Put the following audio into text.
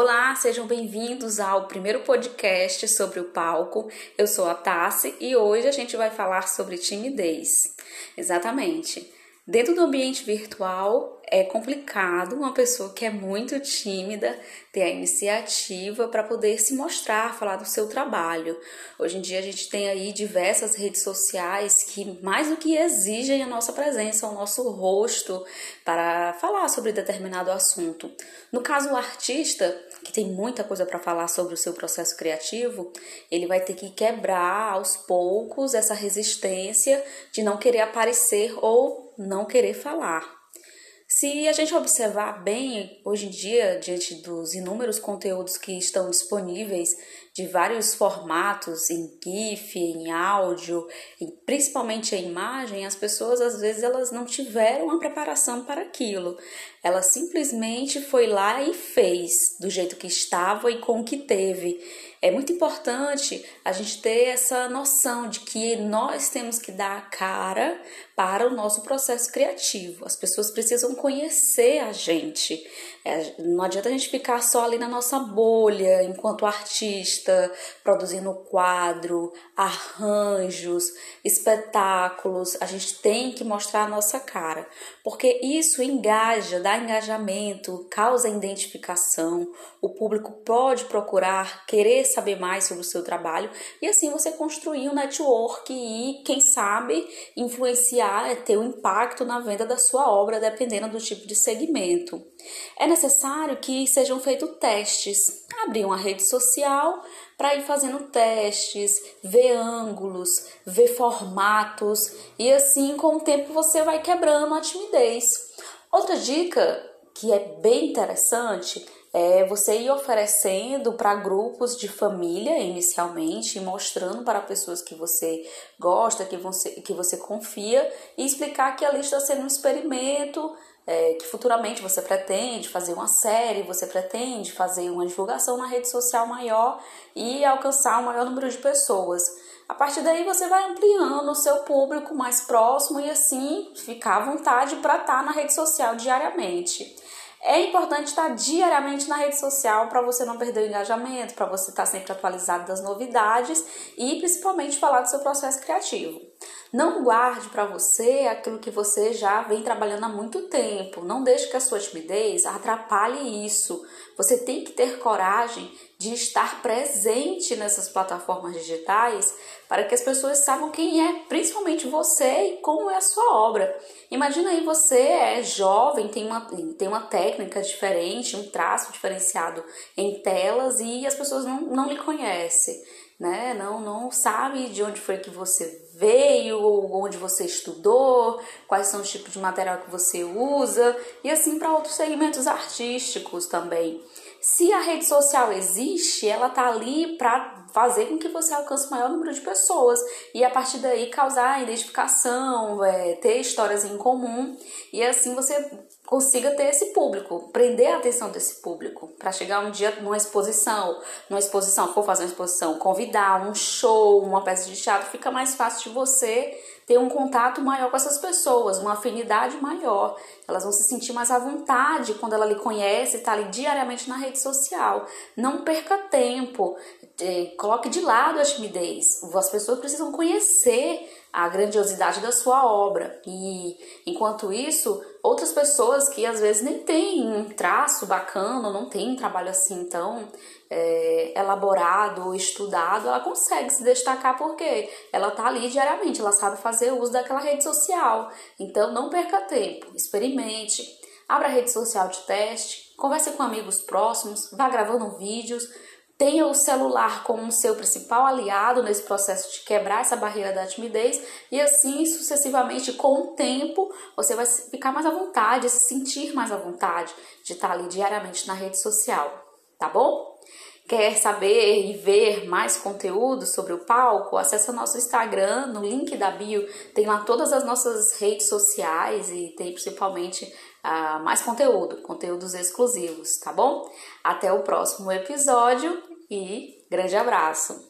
Olá, sejam bem-vindos ao primeiro podcast sobre o palco. Eu sou a Tassi e hoje a gente vai falar sobre timidez. Exatamente. Dentro do ambiente virtual é complicado uma pessoa que é muito tímida ter a iniciativa para poder se mostrar, falar do seu trabalho. Hoje em dia a gente tem aí diversas redes sociais que mais do que exigem a nossa presença, o nosso rosto para falar sobre determinado assunto. No caso o artista, que tem muita coisa para falar sobre o seu processo criativo, ele vai ter que quebrar aos poucos essa resistência de não querer aparecer ou não querer falar. Se a gente observar bem, hoje em dia, diante dos inúmeros conteúdos que estão disponíveis de vários formatos, em GIF, em áudio, e principalmente em imagem, as pessoas às vezes elas não tiveram a preparação para aquilo. Ela simplesmente foi lá e fez do jeito que estava e com o que teve. É muito importante a gente ter essa noção de que nós temos que dar a cara para o nosso processo criativo. As pessoas precisam conhecer a gente. É, não adianta a gente ficar só ali na nossa bolha enquanto artista, produzindo quadro, arranjos, espetáculos. A gente tem que mostrar a nossa cara, porque isso engaja, dá engajamento, causa identificação. O público pode procurar, querer saber mais sobre o seu trabalho e assim você construir um network e, quem sabe, influenciar, ter um impacto na venda da sua obra, dependendo do tipo de segmento. É necessário que sejam feitos testes. Abrir uma rede social para ir fazendo testes, ver ângulos, ver formatos e assim com o tempo você vai quebrando a timidez. Outra dica que é bem interessante é você ir oferecendo para grupos de família inicialmente, mostrando para pessoas que você gosta, que você, que você confia e explicar que ali está sendo um experimento é, que futuramente você pretende fazer uma série, você pretende fazer uma divulgação na rede social maior e alcançar o um maior número de pessoas. A partir daí você vai ampliando o seu público mais próximo e assim ficar à vontade para estar tá na rede social diariamente. É importante estar diariamente na rede social para você não perder o engajamento, para você estar sempre atualizado das novidades e principalmente falar do seu processo criativo. Não guarde para você aquilo que você já vem trabalhando há muito tempo. Não deixe que a sua timidez atrapalhe isso. Você tem que ter coragem de estar presente nessas plataformas digitais para que as pessoas saibam quem é, principalmente você e como é a sua obra. Imagina aí você é jovem, tem uma, tem uma técnica diferente, um traço diferenciado em telas e as pessoas não, não lhe conhecem né? Não, não sabe de onde foi que você veio, onde você estudou, quais são os tipos de material que você usa e assim para outros segmentos artísticos também. Se a rede social existe, ela tá ali para fazer com que você alcance o maior número de pessoas. E a partir daí causar identificação, é, ter histórias em comum. E assim você consiga ter esse público, prender a atenção desse público, para chegar um dia numa exposição, numa exposição, for fazer uma exposição, convidar um show, uma peça de teatro, fica mais fácil de você ter um contato maior com essas pessoas, uma afinidade maior. Elas vão se sentir mais à vontade quando ela lhe conhece, está ali diariamente na rede social. Não perca tempo, é, coloque de lado a timidez. As pessoas precisam conhecer a grandiosidade da sua obra. E enquanto isso, outras pessoas que às vezes nem têm um traço bacana, não têm um trabalho assim tão é, elaborado ou estudado, ela consegue se destacar porque ela tá ali diariamente, ela sabe fazer uso daquela rede social. Então não perca tempo, experimente, abra a rede social de teste, converse com amigos próximos, vá gravando vídeos, tenha o celular como seu principal aliado nesse processo de quebrar essa barreira da timidez e assim sucessivamente com o tempo você vai ficar mais à vontade, se sentir mais à vontade de estar ali diariamente na rede social, tá bom? Quer saber e ver mais conteúdo sobre o palco? Acesse nosso Instagram, no link da bio tem lá todas as nossas redes sociais e tem principalmente uh, mais conteúdo, conteúdos exclusivos, tá bom? Até o próximo episódio e grande abraço!